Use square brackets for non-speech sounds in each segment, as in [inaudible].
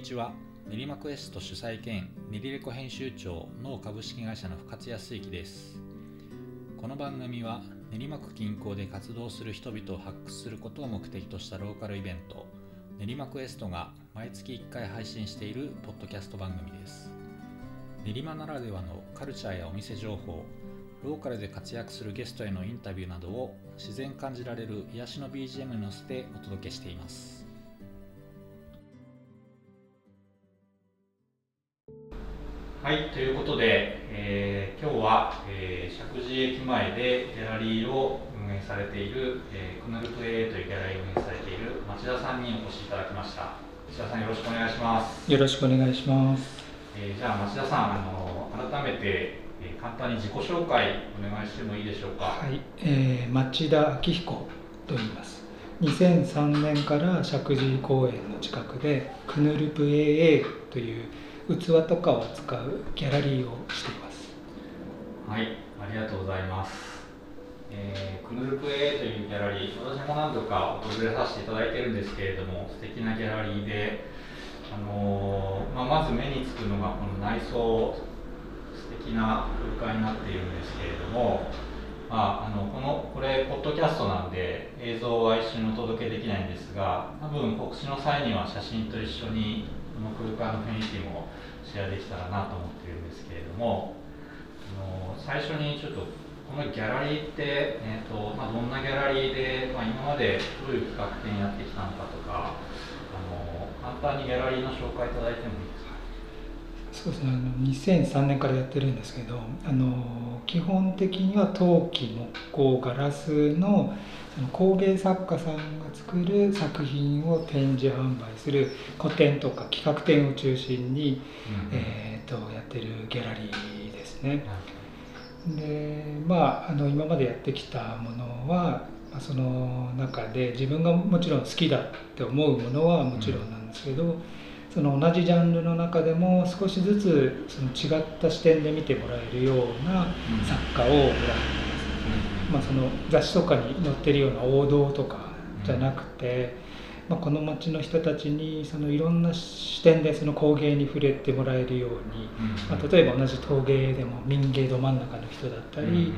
にちは。練馬クエスト主催兼練りレコ編集長の株式会社の深津康之です。この番組は練馬区近郊で活動する人々を発掘することを目的としたローカルイベント練馬クエストが毎月1回配信しているポッドキャスト番組です。練馬ならではのカルチャーやお店情報ローカルで活躍するゲストへのインタビューなどを自然感じられる癒しの BGM に乗せてお届けしています。はい、ということで、えー、今日は、えー、石神駅前でギャラリーを運営されている、えー、クナルプ AA というギャラリーを運営されている町田さんにお越しいただきました。町田さんよろしくお願いします。よろしくお願いします、えー、じゃあ町田さんあの改めて、えー、簡単に自己紹介お願いしてもいいでしょうか？はい、えー、町田明彦と言います。2003年から石神井公園の近くでクヌルプ AA という器とかを扱うギャラリーをしています。はいありがとうございます、えー、クヌルプ A というギャラリー私も何度か訪れさせていただいてるんですけれども素敵なギャラリーで、あのー、まあ、まず目につくのがこの内装素敵な空間になっているんですけれどもまあ、あのこのこれポッドキャストなんで映像は一緒にお届けできないんですが多分告知の際には写真と一緒にの空間の雰囲気もシェアできたらなと思っているんですけれどもあの最初にちょっとこのギャラリーって、えーとまあ、どんなギャラリーで、まあ、今までどういう企画展やってきたのかとかあの簡単にギャラリーの紹介いただいてもいいですか？そうですね。あの2003年からやってるんですけどあの基本的には陶器木工ガラスのその工芸作家さんが作る作品を展示販売する個展とか企画展を中心に、うん、えーと、やってるギャラリーですね。でまああの今までやってきたものはその中で自分がもちろん好きだって思うものはもちろんなんですけど、うん、その同じジャンルの中でも少しずつその違った視点で見てもらえるような作家を選んでまあ、その雑誌とかに載ってるような王道とかじゃなくて、まあ、この町の人たちにそのいろんな視点でその工芸に触れてもらえるように、まあ、例えば同じ陶芸でも民芸ど真ん中の人だったり、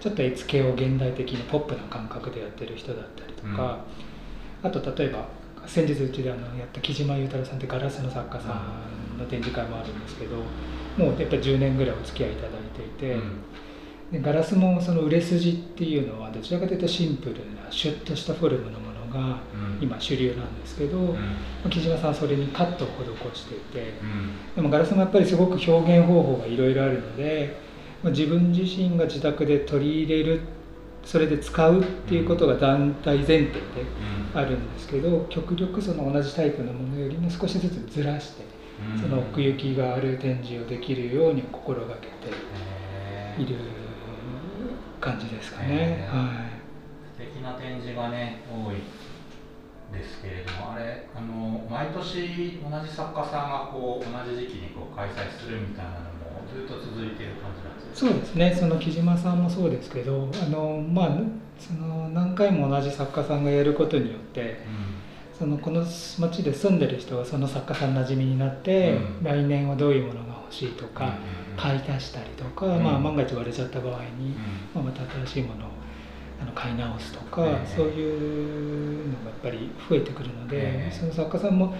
ちょっと絵付けを現代的にポップな感覚でやってる人だったりとか、あと例えば先日うちであのやった木島裕太郎さんってガラスの作家さんの展示会もあるんですけどもうやっぱり10年ぐらいお付き合いいただいていて。でガラスもその売れ筋っていうのはどちらかというとシンプルなシュッとしたフォルムのものが今主流なんですけど、うん、木島さんはそれにカットを施していて、うん、でもガラスもやっぱりすごく表現方法がいろいろあるので、まあ、自分自身が自宅で取り入れるそれで使うっていうことが団体前提であるんですけど、極力その同じタイプのものよりも少しずつずらして、その奥行きがある展示をできるように心がけている。感じですかね、えー、はい。素敵な展示がね多いですけれどもあれあの毎年同じ作家さんがこう同じ時期にこう開催するみたいなのもずっと続いている感じなんですかそうですね。その木島さんもそうですけどあのまあその何回も同じ作家さんがやることによって、うん。そのこの町で住んでる人はその作家さん馴染みになって、うん、来年はどういうものが欲しいとか、買い足したりとか、まあ、万が一割れちゃった場合に、まあ、また新しいものをあの買い直すとか、そういうのがやっぱり増えてくるので、その作家さんも、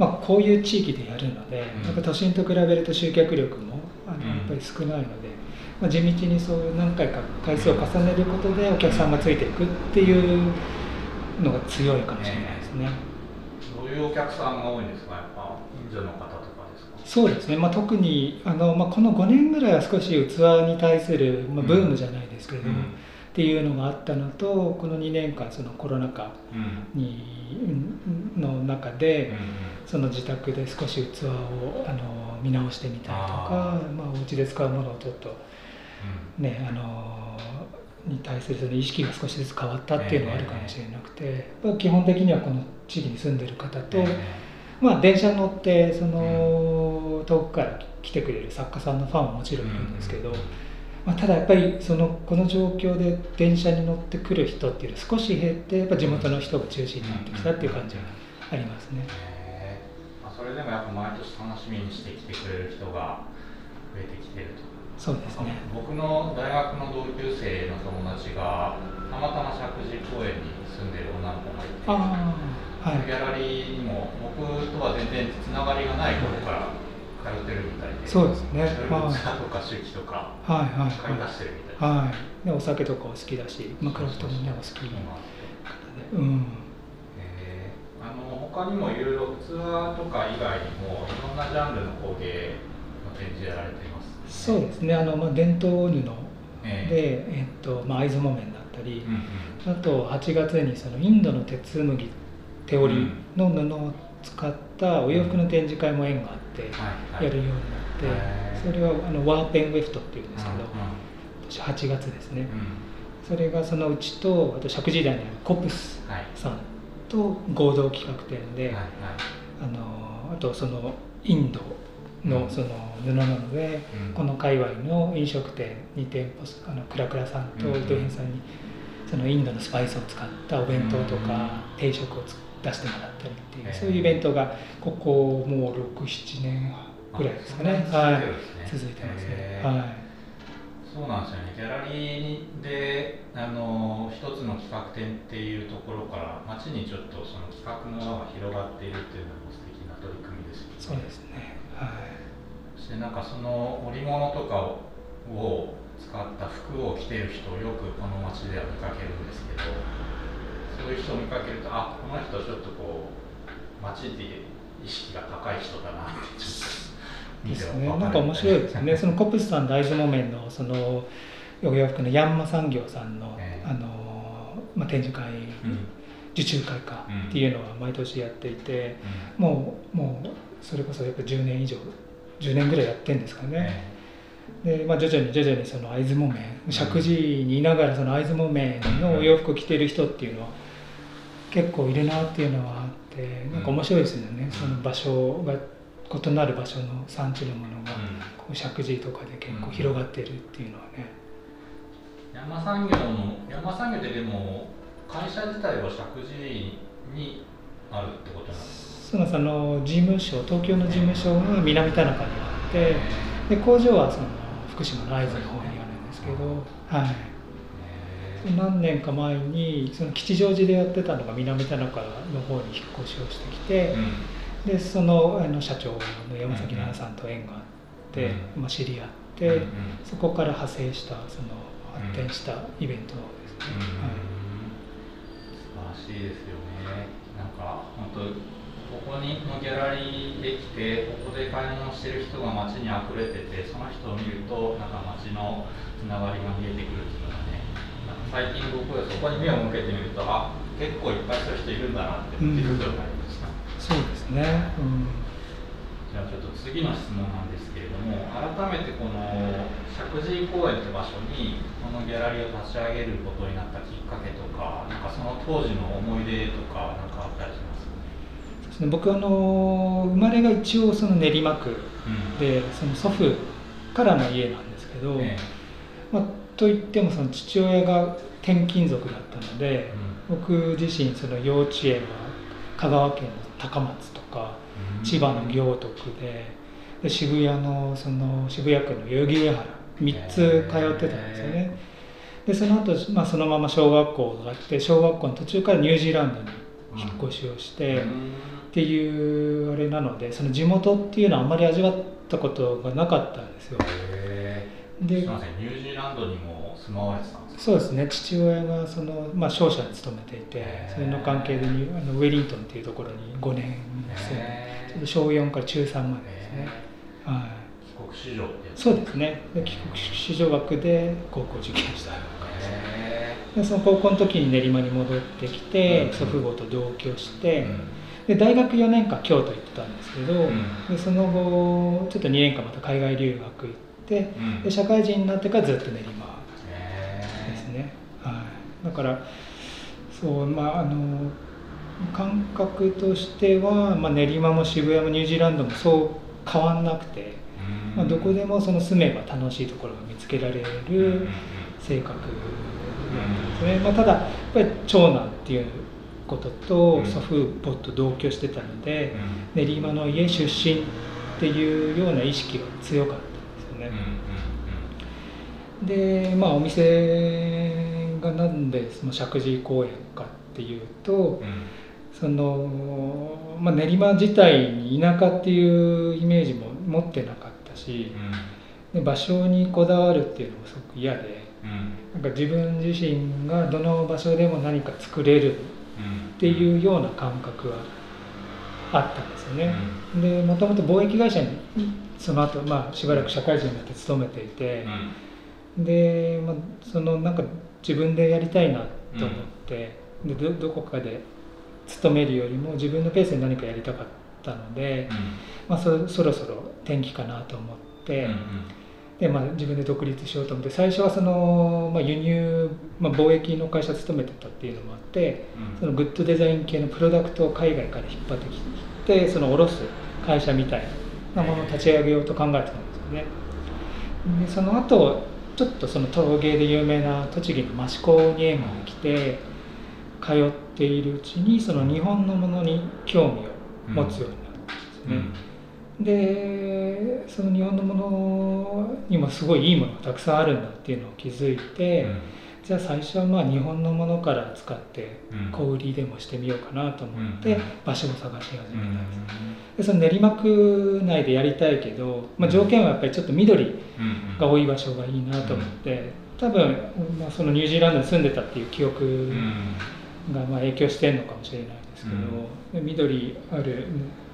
まあ、こういう地域でやるので、やっぱ都心と比べると集客力もあのやっぱり少ないので、まあ、地道にそういう何回か回数を重ねることでお客さんがついていくっていうのが強いかもしれないですね。どういうお客さんが多いんですかやっぱ近所の方そうですね、まあ、特にあの、まあ、この5年ぐらいは少し器に対する、まあ、ブームじゃないですけれども、うん、っていうのがあったのとこの2年間そのコロナ禍に、うん、の中で、うん、その自宅で少し器をあの見直してみたりとかまあ、お家で使うものをちょっとね、あのに対するその意識が少しずつ変わったっていうのはあるかもしれなくて、基本的にはこの地域に住んでる方と、まあ、電車に乗ってその遠くから来てくれる作家さんのファンももちろんいるんですけど、まあ、ただやっぱりそのこの状況で電車に乗ってくる人っていうのは少し減ってやっぱ地元の人が中心になってきたっていう感じがありますね。れでもやっぱ毎年楽しみにしてきてくれる人が増えてきてると。そうですね。僕の大学の同級生の友達がたまたま石神井公園に住んでる女の子がいてはい。ギャラリーにも僕とは全然つながりがない頃から通ってるみたいでそうですね。それはいこそとか周期とかはい。はい。買い出してるみたいです、はい。でお酒とかお好きだし、まあ、クラフトもねお好きなんでうん他にもいろいろツアーとか以外にもいろんなジャンルの工芸の展示やられていますそうですね。あの、まあ、伝統布で、ええ。っとまあ、会津木綿だったりー、うんうん。あと8月にそのインドの鉄麦手織りの布を使ったお洋服の展示会も縁があってはいはい。やるようになって、それはあのワーペンウェフトっていうんですけど、うん今年8月ですね、うん。それがそのうちとあと石神井台にあるコプスはいさんと合同企画展で、はいはい。あのあとそのインドのその布なので、うん。この界隈の飲食店2店舗あのクラクラさんとうん伊藤編さんにそのインドのスパイスを使ったお弁当とうんか定食をつ出してもらったりっていうそういうイベントがここもう67年ぐらいですかね。あはい。続いてますね。はいそうなんですよね。ギャラリーであの一つの企画展っていうところから街にちょっとその企画の輪が広がっているっていうのも素敵な取り組みですよね。そうですねはいそしてなんかその織物とかを使った服を着てる人をよくこの街では見かけるんですけどそういう人を見かけるとあこの人ちょっとこう街で意識が高い人だなってちょっとですね。なんか面白いですね。そのコプスさん大豆木綿のそのお洋服のヤンマ産業さんの,、ええ。あのまあ、展示会、うん。受注会かうん。っていうのは毎年やっていて、うん。もうもうそれこそやっぱ10年以上10年ぐらいやってるんですかね、で、まあ、徐々に徐々にその会津木綿石神井にいながらその会津木綿のお洋服を着てる人っていうのは結構いるなっていうのはあってなんか面白いですよね、その場所が異なる場所の産地のものがこう石神井とかで結構広がってるっていうのはね、山産業の山産業ってでも会社自体は石神井にあるってことなんですか？そのその事務所東京の事務所が南田中にあってで工場はその福島の会津の方にあるんですけど、はい、へ何年か前にその吉祥寺でやってたのが南田中の方に引っ越しをしてきてー、うんでそのあの社長の山崎奈々さんと縁があって、うんまあ、知り合って、そこから派生したその発展したイベントですね。はい素晴らしいですよね。なんか本当ここにのギャラリーできてここで買い物してる人が街に溢れててその人を見るとなんか街のつながりが見えてくるっていうのがねなんか最近僕はそこに目を向けてみるとあ結構いっぱいそういう人いるんだなって気づくようになりました。そうですね、うん。じゃあちょっと次の質問なんですけれども改めてこの石神井公園って場所にこのギャラリーを立ち上げることになったきっかけとかなんかその当時の思い出とかなんかあったりします？そうですね。僕あの生まれが一応その練馬区うん。でその祖父からの家なんですけど、えまあ、といってもその父親が転勤族だったのでえ、僕自身その幼稚園は香川県の高松とかうん。千葉の行徳でで渋谷のその渋谷区の代々木上原3つ通ってたんですよね。でその後、まあそのまま小学校があって小学校の途中からニュージーランドに引っ越しをして、うん。っていうあれなのでその地元っていうのはあんまり味わったことがなかったんですよでニュージーランドにも住まわれてたんですか？そうですね。父親がその、まあ、商社に勤めていてそれの関係であのウェリントンっていうところに5年でへちょっと小4から中3までですね、はい、帰国子女ってそうですね。で帰国子女学で高校受験したへでその高校の時に練馬に戻ってきて、うん。祖父母と同居しえて、で大学4年間京都行ってたんですけど、うん。でその後ちょっと2年間また海外留学行ってうん。で社会人になってからずっと練馬ですね、はい、だからそうまああの感覚としては、まあ、練馬も渋谷もニュージーランドもそう変わんなくて、うん。まあ、どこでもその住めば楽しいところが見つけられる性格なんですね、まあ、ただやっぱり長男っていうこととうん。祖父母と同居してたので、うん。練馬の家出身っていうような意識が強かったね。でまあお店がなんでその石神井公園かっていうとその、まあ、練馬自体に田舎っていうイメージも持ってなかったしで場所にこだわるっていうのもすごく嫌でうん。なんか自分自身がどの場所でも何か作れるうんっていうような感覚はあったんですよね。でもともと貿易会社にその後、まあしばらく社会人になって勤めていてう、ん。で、まあ、そのなんか自分でやりたいなと思って、でどどこかで勤めるよりも自分のペースで何かやりたかったので、まあ、そそろそろ転機かなと思って、うん。でまあ、自分で独立しようと思って最初はその、まあ、輸入、まあ、貿易の会社勤めてたっていうのもあってうん。そのグッドデザイン系のプロダクトを海外から引っ張ってきてその卸す会社みたいなものを立ち上げようと考えてたんですよね。でその後ちょっとその陶芸で有名な栃木の益子に縁が来て通っているうちにその日本のものに興味を持つようになったんですね。うんでその日本のものにもすごいいいものがたくさんあるんだっていうのを気づいて、じゃあ最初はまあ日本のものから使ってうん。小売りでもしてみようかなと思ってうん。場所を探し始めたうんんです、でその練馬区内でやりたいけど、まあ、条件はやっぱりちょっと緑うんが多い場所がいいなと思って多分、まあ、そのニュージーランドに住んでたっていう記憶うん。がまあ影響してるのかもしれないですけど、で緑ある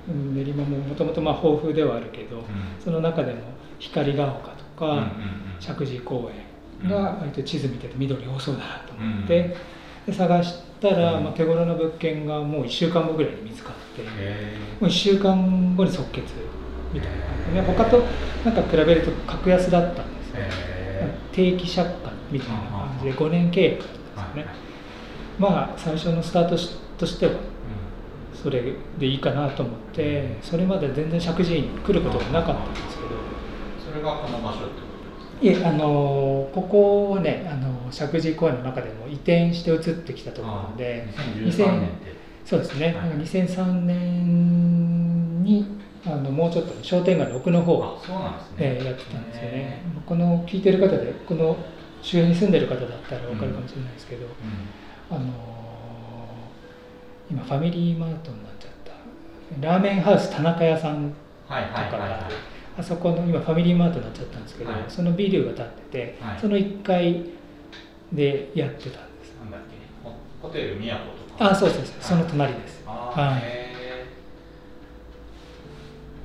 うん練馬ももともとまあ豊富ではあるけど、その中でも光が丘とか、石神井公園が割と地図見てて緑多そうだなと思って、うん。で探したら、うん。まあ、手頃な物件がもう1週間後ぐらいに見つかって、へもう1週間後に即決みたいな感じで、ね、他となんか比べると格安だったんですーね、へ定期借款みたいな感じで5年契約だったんですよね、まあ最初のスタートしとしてはそれでいいかなと思ってそれまで全然石神井に来ることがなかったんですけどそれがこの場所ってこいえあのここはねあの石神井公園の中でも移転して移ってきたところなので2013年って。そうですね、はい。2003年にあのもうちょっと商店街の奥の方あそうなんですね。えーやってたんですよね、この聞いてる方でこの周辺に住んでる方だったら分かるかもしれないですけど、あのー今ファミリーマートになっちゃった。ラーメンハウス田中屋さんはいはいはいはいあそこの今ファミリーマートになっちゃったんですけど、はい。そのビルが建ってて、はい。その1階でやってたんです。なんだっけ？ホホテル宮古とか？あそうそうそう。その隣です。あはい。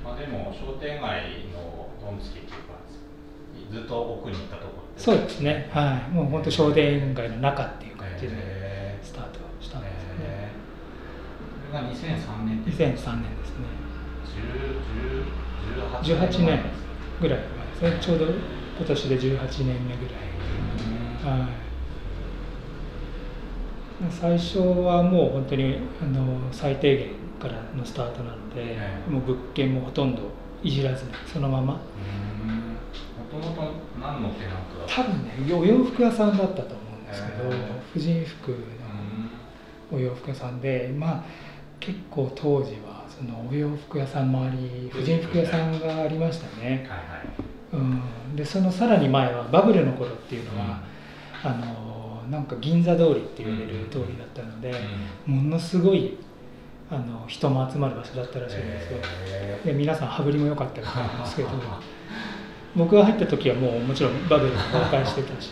まあでも商店街のドンつきっていうかずっと奥に行ったところそうですね。はい。もう本当商店街の中っていう感じでへスタートしたんですよね、へー。それが2003年って2003年ですね。10 10 18 18年ぐらい前ですね。ちょうど今年で18年目ぐらい。うん。はい。最初はもう本当にあの最低限からのスタートなので、ええもう物件もほとんどいじらずにそのまま。もともと何のテナントだ多分ねお洋服屋さんだったと思うんですけど、ええ婦人服のうん。お洋服屋さんでまあ結構当時はそのお洋服屋さんもあり婦人服屋さんがありましたね、はいはい。うん、でそのさらに前はバブルの頃っていうのは、あのなんか銀座通りって言われる通りだったので、ものすごいあの人も集まる場所だったらしいんですよ、へで皆さん羽振りも良かったみ [laughs] たいですけど僕が入った時はもうもちろんバブルが崩壊してたし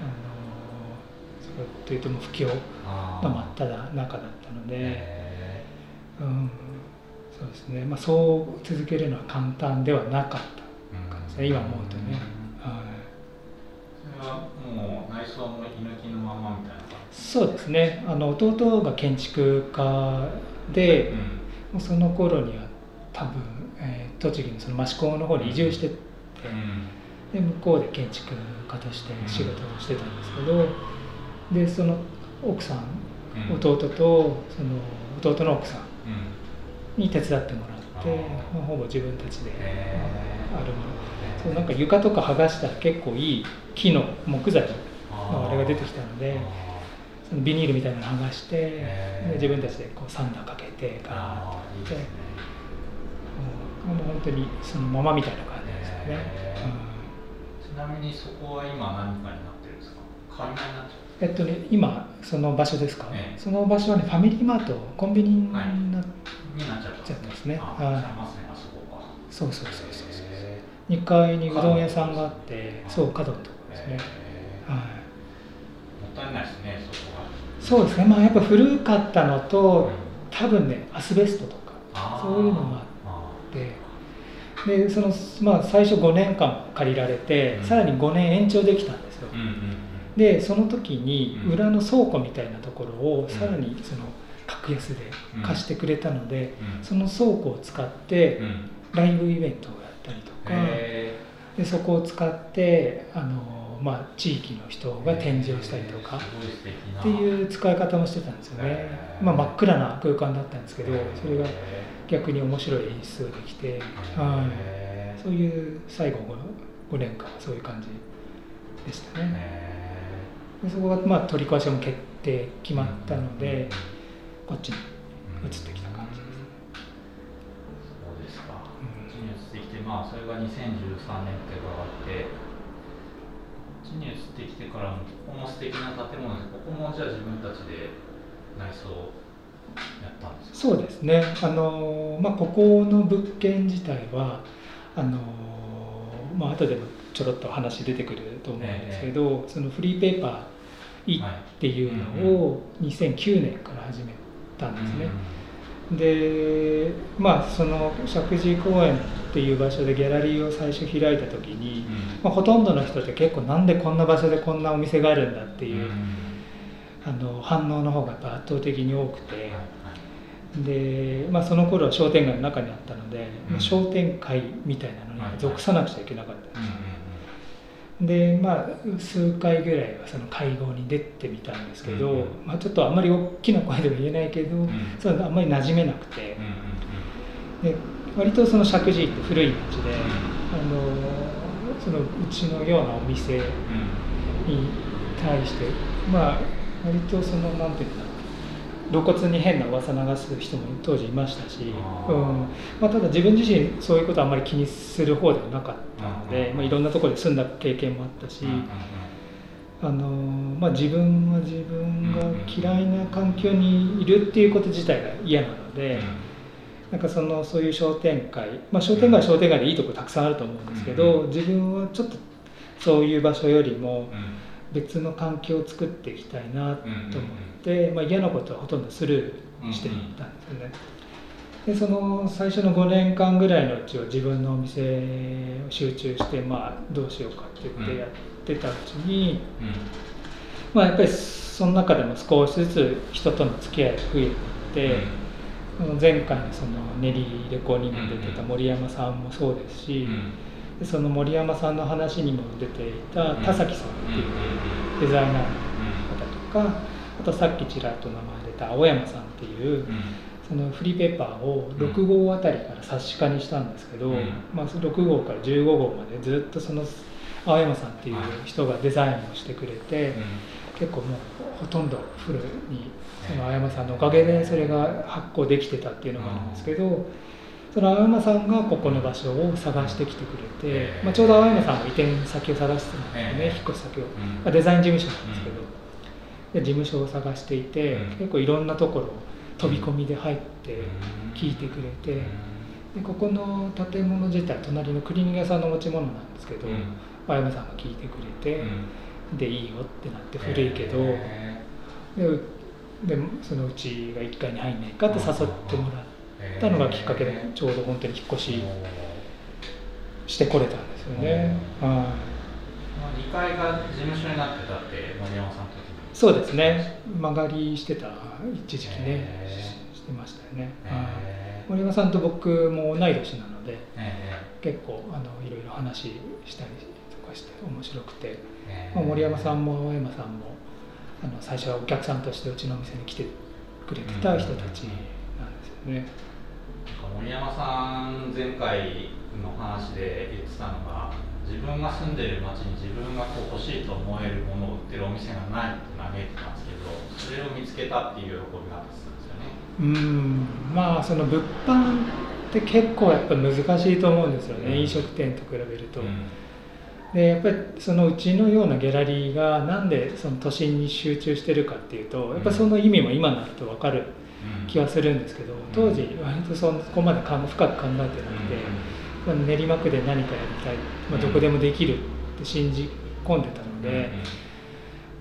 あのというともう不況ーのあ真っ只中だったので、へうん、そうですね、まあ、そう続けるのは簡単ではなかったー感じですね。今思うとね、うん。はい、それはもう内装も居抜きのままみたいな感そうですね。あの弟が建築家で、うその頃には多分、えー栃木のその益子の方に移住してって、で向こうで建築家として仕事をしてたんですけど、でその奥さん、うん。弟とその弟の奥さんうんに手伝ってもらってまあ、ほぼ自分たちであるもの。そうなんか床とか剥がしたら結構いい木の木材のあれが出てきたのでそのビニールみたいなの剥がして、で自分たちでこうサンダーかけてガーッああいいですね。もう本当にそのままみたいな感じですよね、へちなみにそこは今何かになってるんですか？えっとね今その場所ですか、ええ。その場所はねファミリーマートコンビニになっ、ちゃったちゃってますね。あはい。ありますねあそこが。そうそうそうそうそう。へ2階にうどん屋さんがあってあそう角のとこですね、はい。もったいないですねそこがそうですね。まあやっぱ古かったのとうん。多分ねアスベストとかそういうのがあででその、まあ、最初5年間借りられて、うん。さらに5年延長できたんですよ。うんうんでその時にうん。裏の倉庫みたいなところをん。さらにその格安で貸してくれたので、うん。その倉庫を使ってうん。ライブイベントをやったりとか、へでそこを使ってあの、まあ、地域の人ーが展示をしたりとかっていう使い方もしてたんですよね。まあ、真っ暗な空間だったんですけどそれが逆に面白い演出ができて、そういう最後 5, 年間はそういう感じでしたねそこがまあ取り壊しも決定決ーまったのでうん。こっちに移ってきた感じですそうですか、うんこっちに移ってきて、まあ、それが2013年って伺って、こっちに移ってきてからも、ここも素敵な建物です、ここもじゃあ自分たちで内装やったんですか？そうですね。あの、まあ、ここの物件自体はあの、まあ後でもちょろっと話出てくると思うんですけど、そのフリーペーパー「い」っていうのを2009年から始めたん。ですね。でまあその石神井公園っていう場所でギャラリーを最初開いた時に、まあ、ほとんどの人って結構なんでこんな場所でこんなお店があるんだっていう、あの反応の方がやっぱ圧倒的に多くて、で、まあ、その頃は商店街の中にあったので、うん。まあ商店会みたいなのにはい属さなくちゃいけなかったんですでまあ数回ぐらいはその会合に出てみたんですけど、うんまあ、ちょっとあんまり大きな声でも言えないけど、ん。そういうのあんまり馴染めなくて、で割とその石神井って古い町で、あのそのうちのようなお店に対してまあ割とそのなんていうんだろう露骨に変な噂流す人も当時いましたし、うん。まあ、ただ自分自身そういうことあんまり気にする方ではなかったので、うん。まあ、いろんなところで住んだ経験もあったし、あのまあ、自分は自分が嫌いな環境にいるっていうこと自体が嫌なので。なんかそのそういう商店会、まあ、商店街は商店街でいいとこたくさんあると思うんですけど、うん。自分はちょっとそういう場所よりも別の環境を作っていきたいなと思って、まあ、嫌なことはほとんどスルーしていったんですよね。でその最初の5年間ぐらいのうちは自分のお店を集中して、まあ、どうしようかって言ってやってたうちに、まあ、やっぱりその中でも少しずつ人との付き合いが増えていって。その前回のその練りレコにも出てた森山さんもそうですし、でその森山さんの話にも出ていた田崎さんっていうデザイナーの方とかあとさっきちらっと名前出た青山さんっていうそのフリーペーパーを6号あたりから冊子化にしたんですけど、うん。まあ、その6号から15号までずっとその青山さんっていう人がデザインをしてくれて、結構もうほとんどフルにその青山さんのおかげでそれが発行できてたっていうのがあるんですけど、その青山さんがここの場所を探してきてくれて、まあ、ちょうど青山さんも移転先を探してたんですよね、引っ越し先を、まあ、デザイン事務所なんですけど、で事務所を探していて、うん。結構いろんなところ飛び込みで入って聞いてくれて、でここの建物自体隣のクリーニング屋さんの持ち物なんですけど、青山さんが聞いてくれて、でいいよってなって古いけど、ででそのうちが1階に入んないかって誘ってもらったのがきっかけでちょうど本当に引っ越ししてこれたんですよね。は2階が事務所になってたって森山さんそうですね。曲がりしてた一時期ね。へししてましたよね。へはい。森山さんと僕も同い年なのでえ結構あのいろいろ話したりとかして面白くて、えまあ、森山さんも青山さんもあの最初はお客さんとしてうちのお店に来てくれてた人たちなんですよね。森山さん前回の話で言ってたのが自分が住んでる町に自分がこう欲しいと思えるものを売ってるお店がないって嘆いてたんですけどそれを見つけたっていう喜びがあったんですよね。うん。まあその物販って結構やっぱ難しいと思うんですよね、うん。飲食店と比べると。うん。でやっぱりそのうちのようなギャラリーがなんでその都心に集中してるかっていうとやっぱりその意味も今になると分かる気はするんですけど当時割とそこまで深く考えてなくて、まあ練馬区で何かやりたい、まあ、どこでもできるって信じ込んでたので、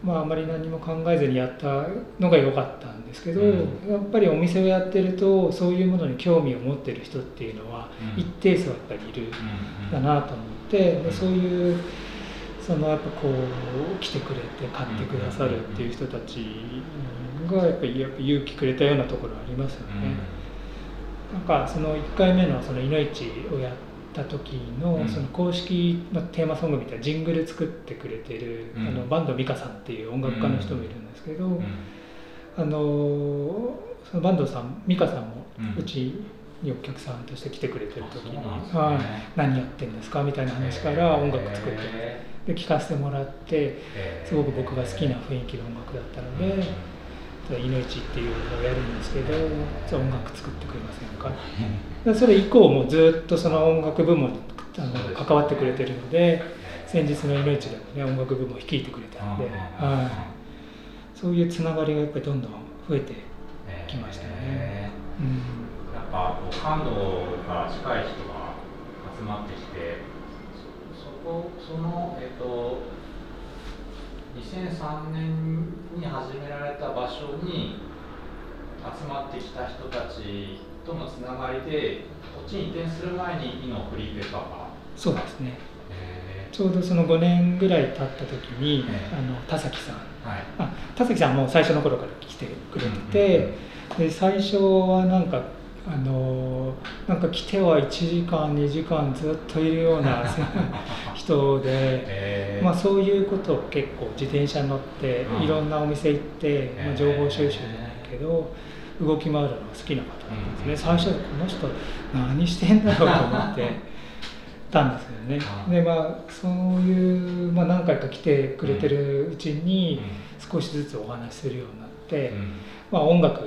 まあ、あまり何も考えずにやったのが良かったんですけど、うんやっぱりお店をやってるとそういうものに興味を持ってる人っていうのはうん一定数やっぱりいるんだなと思ってでそういうそのやっぱこう来てくれて買ってくださるっていう人たちがやっぱり勇気くれたようなところありますよね。なんかその1回目のそのいのいちをやった時のうん。その公式のテーマソングみたいなジングル作ってくれてる、うん。あのバンド美香さんっていう音楽家の人もいるんですけど、うん。あのそのバンドさん美香さんもうんうちにお客さんとして来てくれてる時にね。はい何やってんですかみたいな話から音楽作ってへで聴かせてもらってー。すごく僕が好きな雰囲気の音楽だったので「いのいち」っていうのをやるんですけどじゃあ音楽作ってくれませんかでそれ以降もずっとその音楽部門にあの関わってくれてるので先日の「いのいち」でもね音楽部門を率いてくれたので、はい、そういうつながりがやっぱりどんどん増えてきましたよね。うん。やっぱ感度が近い人が集まってきてそそこそのえっ、と2003年に始められた場所に集まってきた人たちとのつながりでこっちに移転する前に今のフリーペーパーが。そうですね。えちょうどその5年ぐらい経った時に、ええ。あの田崎さん。ーはい。あ田崎さんも最初の頃から来てくれてうんうんて、で最初はなんかあのなんか来ては1時間2時間ずっといるような [laughs] 人で、えー。まあ、そういうことを結構自転車乗ってうん。いろんなお店行って、まあ、情報収集じゃないけど動き回るのが好きな方だったんですね、うん。最初この人何してんだろうと思ってたんですよね。うん。でまあそういう、まあ、何回か来てくれてるうちにう少しずつお話しするようになって、ん。まあ、音楽が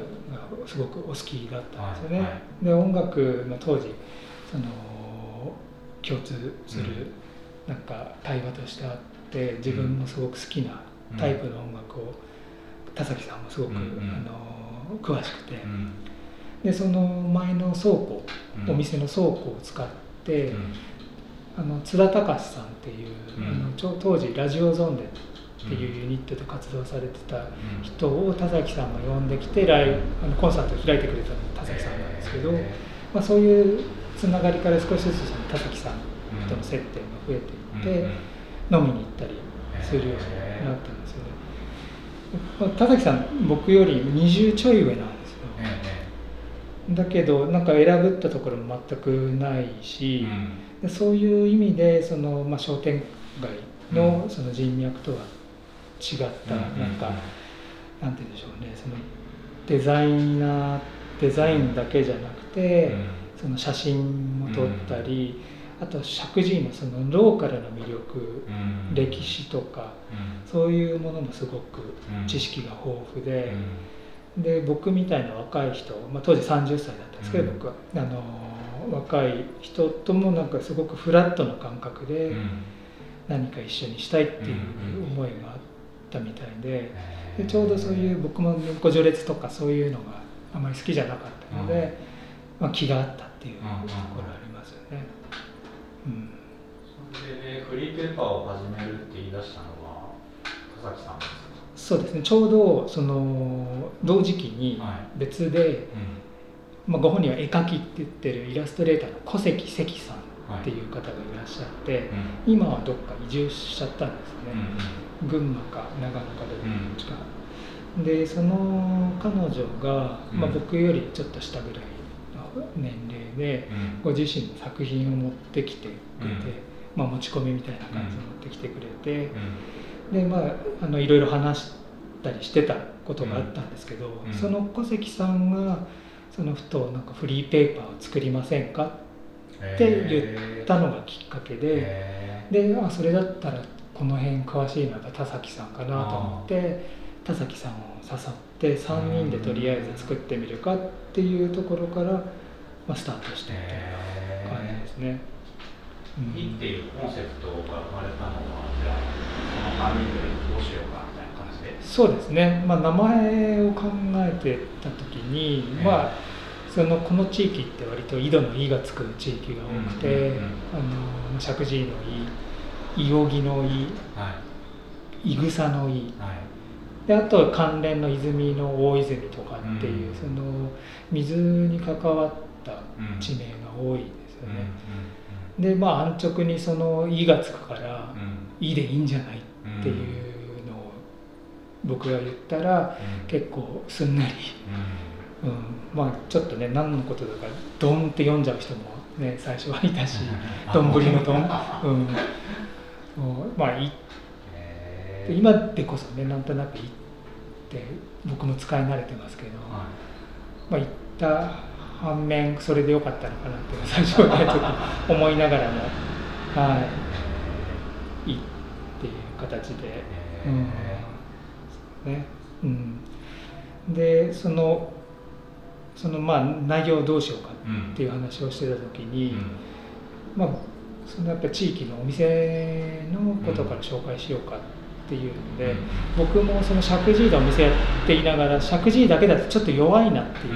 すごくお好きだったんですよね、はいはい。で音楽の当時その共通するなんか対話としてあって自分もすごく好きなタイプの音楽を田崎さんもすごく、あの詳しくて、うん。でその前の倉庫、うん。お店の倉庫を使って、うん。あの津田隆さんっていう、うん。あの当時ラジオゾンデっていうユニットで活動されてた人を田崎さんが呼んできてライブあのコンサートを開いてくれたのが田崎さんなんですけど、えまあ、そういうつながりから少しずつその田崎さんとの接点が増えていって、飲みに行ったりするようになった田崎さん僕より20ちょい上なんですよ。だけどなんか選ぶったところも全くないし、でそういう意味でその、まあ、商店街のその人脈とは違った、なんかなんて言うんでしょうね。そのデザイナーデザインだけじゃなくて、その写真も撮ったり、あと石神井のそのローカルな魅力、歴史とかそういうものもすごく知識が豊富で。で僕みたいな若い人、まあ、当時30歳だったんですけど、うん。僕は。あの若い人ともなんかすごくフラットな感覚で何か一緒にしたいっていう思いがあったみたいででちょうどそういう僕もご序列とかそういうのがあまり好きじゃなかったので、まあ、気があったっていうところあります。よね。うん。それでフリーペーパーを始めるって言い出したのは田崎さんですかそうですね。ちょうどその同時期にはい。別で、まあ、ご本人は絵描きって言ってるイラストレーターの小関関さんっていう方がいらっしゃって、今はどっか移住しちゃったんですね、群馬か長野かどっちか、でその彼女が、まあ、うん。僕よりちょっと下ぐらいの年齢で、ご自身の作品を持ってきてくれて、うん。まあ、持ち込みみたいな感じで持ってきてくれて、でまああのいろいろ話したりしてたことがあったんですけど、うん。その小関さんがそのふとなんかフリーペーパーを作りませんかって言ったのがきっかけで、であそれだったらこの辺詳しいのは田崎さんかなと思って田崎さんを誘って3人でとりあえず作ってみるかっていうところから、まあ、スタートしてみたいな感じですね。うん、いっていうコンセプトが生まれたのはじゃあその3人でどうしようかみたいな感じで。そうですね、まあ、名前を考えてた時に、まあそのこの地域って割と井戸の「井」がつく地域が多くて、石神井の「井」伊予木の「井」い。ぐさの「井」はい、であと関連の泉の大泉とかっていう、うん、その水に関わった地名が多いですよね。でまあ安直にその「井」がつくから「井」でいいんじゃないっていうのを僕が言ったら、結構すんなり。うん、まあちょっとね何のことだかドンって読んじゃう人もね最初はいたし [laughs] 丼のドン、うん、まあいい今でこそねなんとなくいいって僕も使い慣れてますけど、はい、まあ言った反面それでよかったのかなって最初はねちょっと思いながらもはいいいっていう形で、うん。ね。うん、でそのそのまあ内容をどうしようかっていう話をしてた時に、まあそのやっぱ地域のお店のことから紹介しようかっていうので、僕もその石神井でお店やっていながら石神井だけだとちょっと弱いなっていう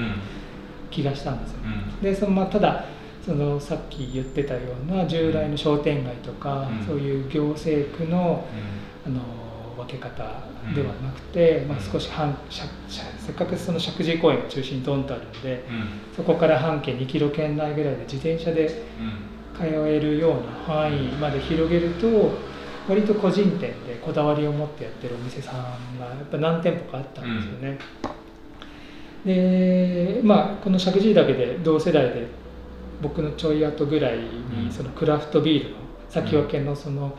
気がしたんですよ。でそのまあただそのさっき言ってたような従来の商店街とか、そういう行政区の、あの分け方ではなくて、まあ、少し半せっかくその石神井公園が中心にドンとあるので、そこから半径2キロ圏内ぐらいで自転車で通えるような範囲まで広げると割と個人店でこだわりを持ってやってるお店さんがやっぱ何店舗かあったんですよね。でまあこの石神井だけで同世代で僕のちょい後ぐらいにそのクラフトビールの先分けのその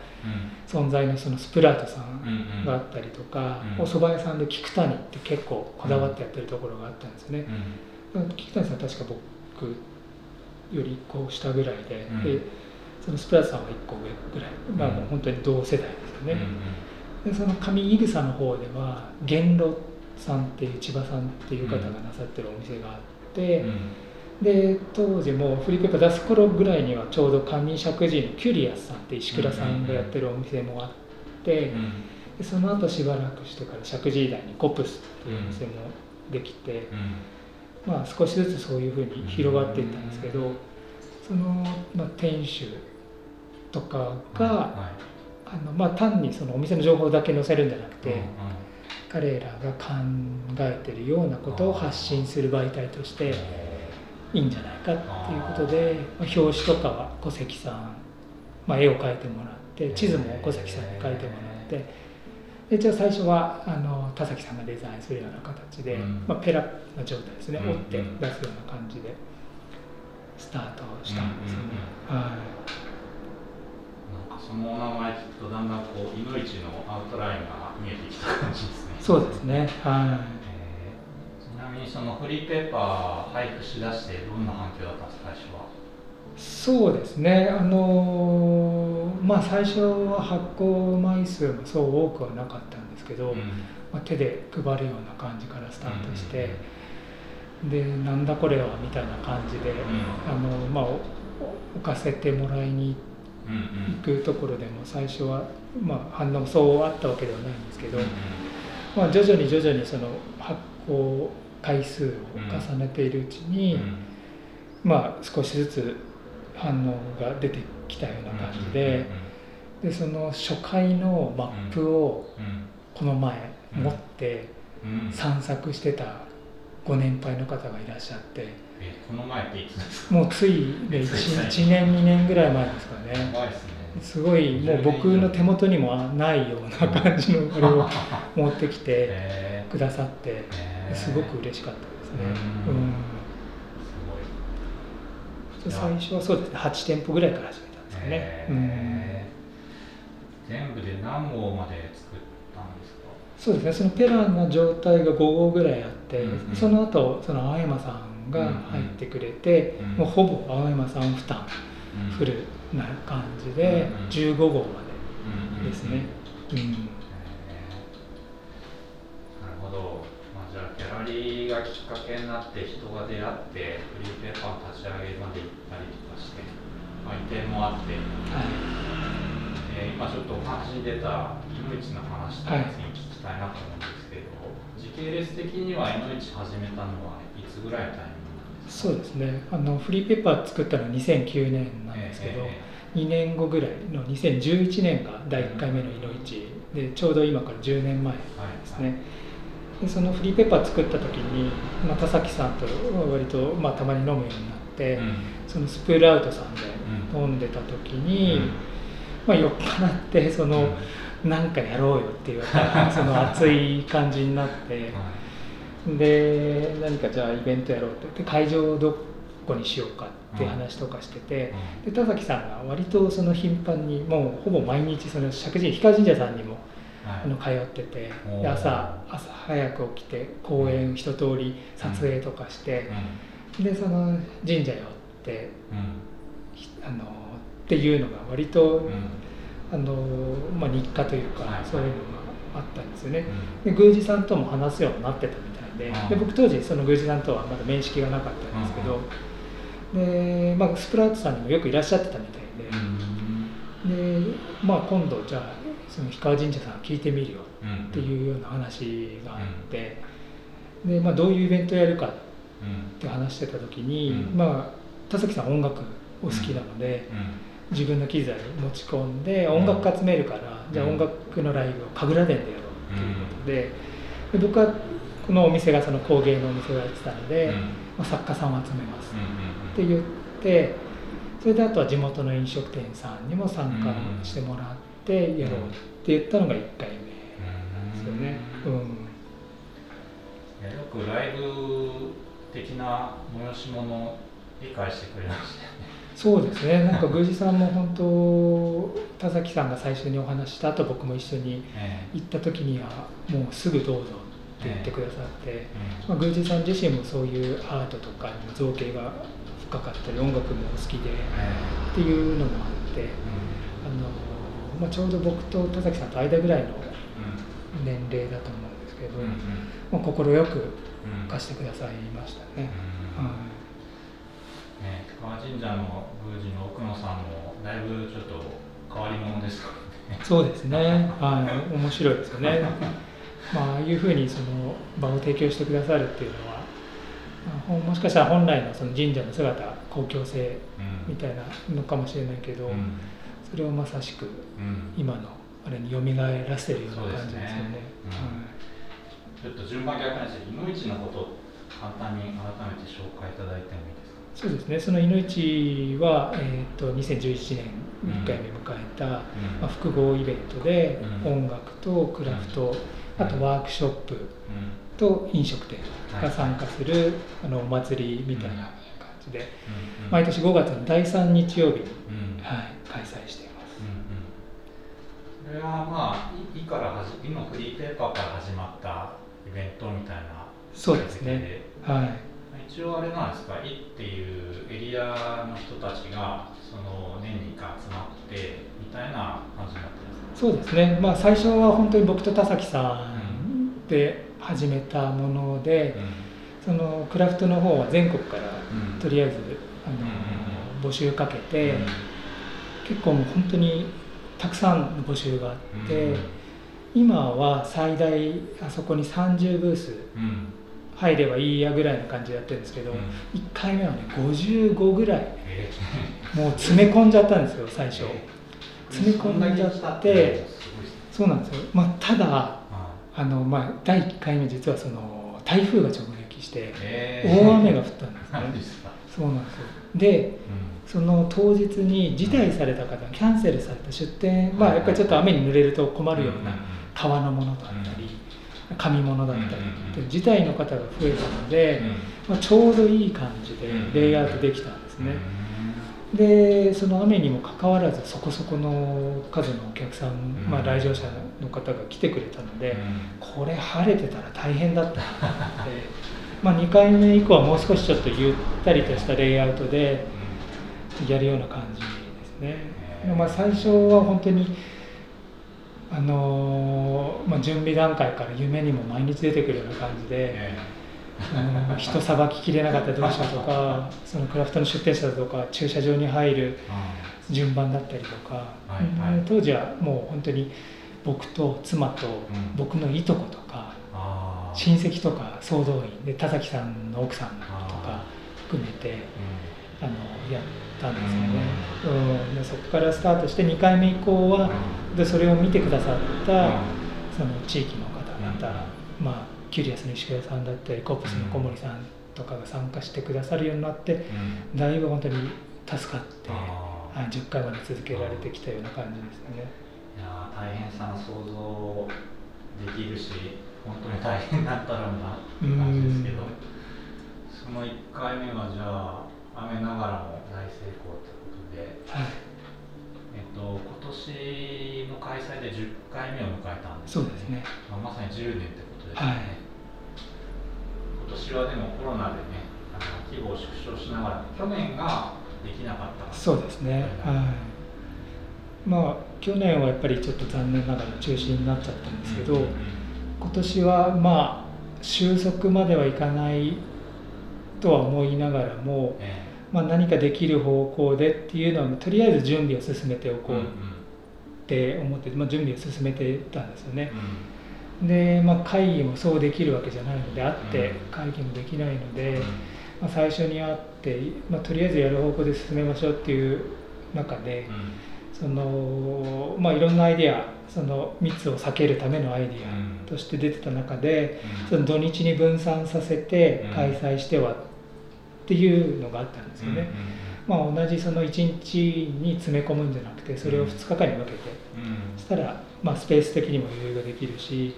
存在のそのスプラートさんがあったりとか、お蕎麦屋さんで菊谷って結構こだわってやってるところがあったんですよね。菊谷さんは確か僕より1個下ぐらいで,、でそのスプラートさんは1個上ぐらい、まあもう本当に同世代ですよね。でその上井草の方では元路さんっていう千葉さんっていう方がなさってるお店があって、で当時もフリーペーパー出す頃ぐらいにはちょうど上石神井のキュリアスさんって石倉さんがやってるお店もあって、でその後しばらくしてから石神井台にコプスっていうお店もできて、まあ少しずつそういうふうに広がっていったんですけど、その、まあ、店主とかが、あのまあ、単にそのお店の情報だけ載せるんじゃなくて、彼らが考えてるようなことを発信する媒体として。いいんじゃないかっていうことで、まあ、表紙とかは小関さん、まあ、絵を描いてもらって地図も小関さんに描いてもらってでじゃあ最初はあの田崎さんがデザインするような形で、うん、まあ、ペラな状態ですね、折って出すような感じでスタートしたんですよね。はいそのお名前聞くとだんだんこういのいちのアウトラインが見えてきた感じですね。そうですね。はい。みにそのフリーペーパー配布しだしてどんな反響だったんですか最初は？そうですね。あのまあ最初は発行枚数もそう多くはなかったんですけど、うん、まあ、手で配るような感じからスタートして、うん、でなんだこれはみたいな感じで、うん、あのまあ置かせてもらいに行くところでも最初は、まあ、反応そうあったわけではないんですけど、まあ、徐々に徐々にその発行回数を重ねているうちに、うん、まあ少しずつ反応が出てきたような感じで,、でその初回のマップをこの前持って散策してたご年配の方がいらっしゃって。この前っていつですか？もうついで 1, 1年2年ぐらい前ですかねすごいもう僕の手元にもないような感じのあれを持ってきてくださって。すごく嬉しかったですね。うん。最初はそうですね。8店舗ぐらいから始めたんですよね、うん、全部で何号まで作ったんですか？そうですね。そのペランの状態が5号ぐらいあって、うんうん、その後その青山さんが入ってくれて、うん。うん、もうほぼ青山さん負担フルな感じで15号までですね。うんなるほど、まあ、じゃあギャラリーがきっかけになって人が出会ってフリーペーパーの立ち上げまで行ったりとかして、まあ、移転もあって、はい。えー、今ちょっとお話に出た井の市の話とかに聞きたいなと思うんですけど、はい、時系列的には井の市始めたのはいつぐらいのタイミングそうですね。あのフリーペーパー作ったのは2009年なんですけど、えー、2年後ぐらいの2011年が第1回目のいの市でちょうど今から10年前ですね、はいはい。でそのフリーペーパー作った時に、まあ、田崎さんと割と、まあ、たまに飲むようになって、うん、そのスプールアウトさんで飲んでた時に、うん、まあ、酔っ払ってその、うん、なんかやろうよっていうその熱い感じになって、で何かじゃあイベントやろうって言って会場どこにしようかって話とかしてて、で田崎さんが割とその頻繁にもうほぼ毎日その石神井氷川神社さんにもあの通っててで朝朝早く起きて公園一通り撮影とかして、でその神社寄って、あのっていうのが割と、あのまあ、日課というか、そういうのがあったんですよね。で宮司さんとも話すようになってたみたいでで僕当時その宮司さんとはまだ面識がなかったんですけど、でまあ、スプラウトさんにもよくいらっしゃってたみたいで、でまあ、今度じゃあその氷川神社さん聞いてみるよっていうような話があって、でまあ、どういうイベントやるかって話してた時に、まあ、田崎さん音楽お好きなので、自分の機材持ち込んで音楽集めるから、じゃあ音楽のライブを神楽殿でやろうっていうことでで僕はこのお店がその工芸のお店をやってたので、まあ、作家さんを集めますって言ってそれであとは地元の飲食店さんにも参加してもらってやろうって言ったのが1回目ですよね。うん、よくライブ的な催し物理解してくれましたよね。そうですね。なんか宮司さんも本当田崎さんが最初にお話した後僕も一緒に [laughs] 行った時にはもうすぐどうぞ言ってくださって、まあ、宮司さん自身もそういうアートとかにも造形が深かったり音楽も好きでっていうのもあって、あのまあ、ちょうど僕と田崎さんと間ぐらいの年齢だと思うんですけど、まあ、快く貸してくださいましたね。はい。ね、川神社の宮司の奥野さんもだいぶちょっと変わり者ですからね。そうですね。はい、面白いですよね。[laughs] まあ、ああいうふうにその場を提供してくださるっていうのは、まあ、もしかしたら本来のその神社の姿公共性みたいなのかもしれないけど、うん、それをまさしく今のあれによみがえらせてるような感じですよね。ちょっと順番逆なんですけど、いのいちのことを簡単に改めて紹介いただいてもいいですか？そうですね。そのいのいちはえっ、ー、と2011年1回目迎えた、うん、まあ、複合イベントで、音楽とクラフト、あとワークショップと飲食店が参加する、あのお祭りみたいな感じで、毎年5月の第3日曜日に、はい開催しています。うんうん、それはまあいからはじ今フリーペーパーから始まったイベントみたいなそうですね。はい。一応あれなんですか、いっていうエリアの人たちがその年に1回集まってみたいな感じになってますそうですね。まあ最初は本当に僕と田崎さんで始めたもので、うん、そのクラフトの方は全国からとりあえず、あの、募集かけて。うん。結構もう本当にたくさんの募集があって、うん、今は最大あそこに30ブース入ればいいやぐらいの感じでやってるんですけど、うん、1回目はね55ぐらい、えー、もう詰め込んじゃったんですよ最初、詰め込んじゃってそうなんですよ、まあ、ただあの、まあ、第1回目実はその台風が直撃して大雨が降ったんですね、そうなんですよ。で、その当日に辞退された方キャンセルされた出店まあやっぱりちょっと雨に濡れると困るような革のものだったり紙物だったりって辞退の方が増えたので、まあ、ちょうどいい感じでレイアウトできたんですね。でその雨にもかかわらずそこそこの数のお客さん、まあ、来場者の方が来てくれたので、これ晴れてたら大変だったなって、[laughs] まあ、2回目以降はもう少しちょっとゆったりとしたレイアウトで。やるような感じですね。まあ、最初は本当にあのまあ、準備段階から夢にも毎日出てくるような感じで、人さばききれなかったらどうしようとかそのクラフトの出店者だとか駐車場に入る順番だったりとか、当時はもう本当に僕と妻と僕のいとことか、うん、親戚とか総動員で田崎さんの奥さんとか含めて、あのやったんですよね、うん、でそこからスタートして2回目以降は、でそれを見てくださったその地域の方々、まあ、キュリアスの石倉さんだったりコップスの小森さんとかが参加してくださるようになって、だいぶ本当に助かって、はい、10回まで続けられてきたような感じですね。いや大変さの想像できるし本当に大変だったろうなって感じですけどその1回目はじゃあ雨ながらも大成功ということで、はい、えっと、今年の開催で10回目を迎えたんです、ね、そうですね、まあ、まさに10年はい、今年はでもコロナでね規模を縮小しながら去年ができなかったそうですね。はい。まあ去年はやっぱりちょっと残念ながら中止になっちゃったんですけど、うんうんうん、今年はまあ収束まではいかないとは思いながらも、えまあ、何かできる方向でっていうのはとりあえず準備を進めておこうって思って、まあ、準備を進めてたんですよね。で、まあ、会議もそうできるわけじゃないので会って会議もできないので、まあ、最初に会って、まあ、とりあえずやる方向で進めましょうっていう中で、そのまあ、いろんなアイデアその密を避けるためのアイデアとして出てた中で、その土日に分散させて開催してはっていうのがあったんですよね。まあ、同じその1日に詰め込むんじゃなくてそれを2日間に分けて、そしたら、まあ、スペース的にも余裕ができるし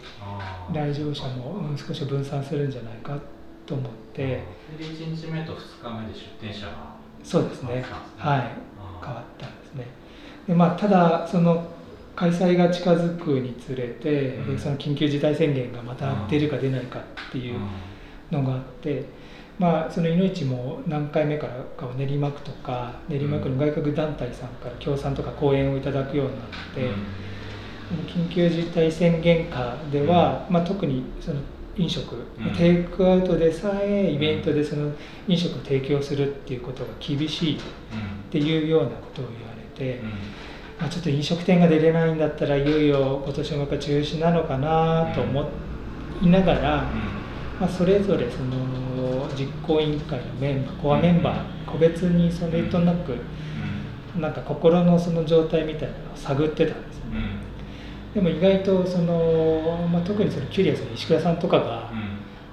来場者も少し分散するんじゃないかと思って。で1日目と2日目で出店者が。そうですね。はい。変わったんですね。で、まあ、ただその開催が近づくにつれて、うん、その緊急事態宣言がまた出るか出ないかっていうのがあって。まあ、そのいのいちも何回目からかを練馬区とか練馬区の外国団体さんから協賛とか講演をいただくようになって、うん、緊急事態宣言下では、まあ、特にその飲食、うん、テイクアウトでさえイベントでその飲食を提供するっていうことが厳しいっていうようなことを言われて、まあ、ちょっと飲食店が出れないんだったらいよいよ今年もやっぱ中止なのかなと思いながら、まあ、それぞれその実行委員会のメンバーコアメンバー個別にそれとなく、なんか心のその状態みたいなのを探ってたんですよね、でも意外とその、まあ、特にそのキュリアスの石倉さんとかが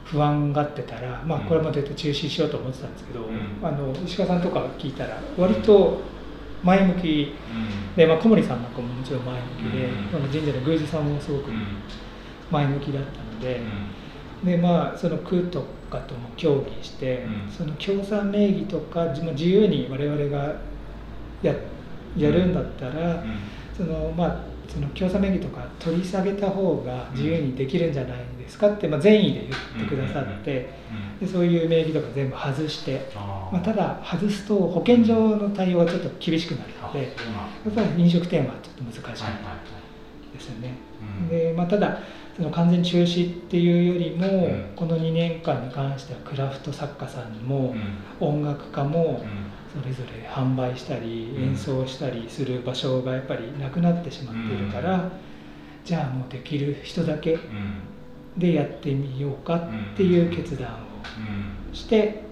不安がってたら、まあ、これも絶対中止しようと思ってたんですけど、あの石倉さんとか聞いたら割と前向きで、まあ、小森さんなんかももちろん前向きで、うん、神社の宮司さんもすごく前向きだったので。でまあその区とかとも協議して、うん、その協賛名義とか自由に我々がややるんだったら、うん、そのまあその協賛名義とか取り下げた方が自由にできるんじゃないですかって、まあ、善意で言ってくださって、でそういう名義とか全部外して、まあ、ただ外すと保健所の対応はちょっと厳しくなるので、やっぱり飲食店はちょっと難しいですよね。でまあ、ただその完全中止っていうよりも、うん、この2年間に関してはクラフト作家さんも、うん、音楽家もそれぞれ販売したり、うん、演奏したりする場所がやっぱりなくなってしまっているから、じゃあもうできる人だけでやってみようかっていう決断をして、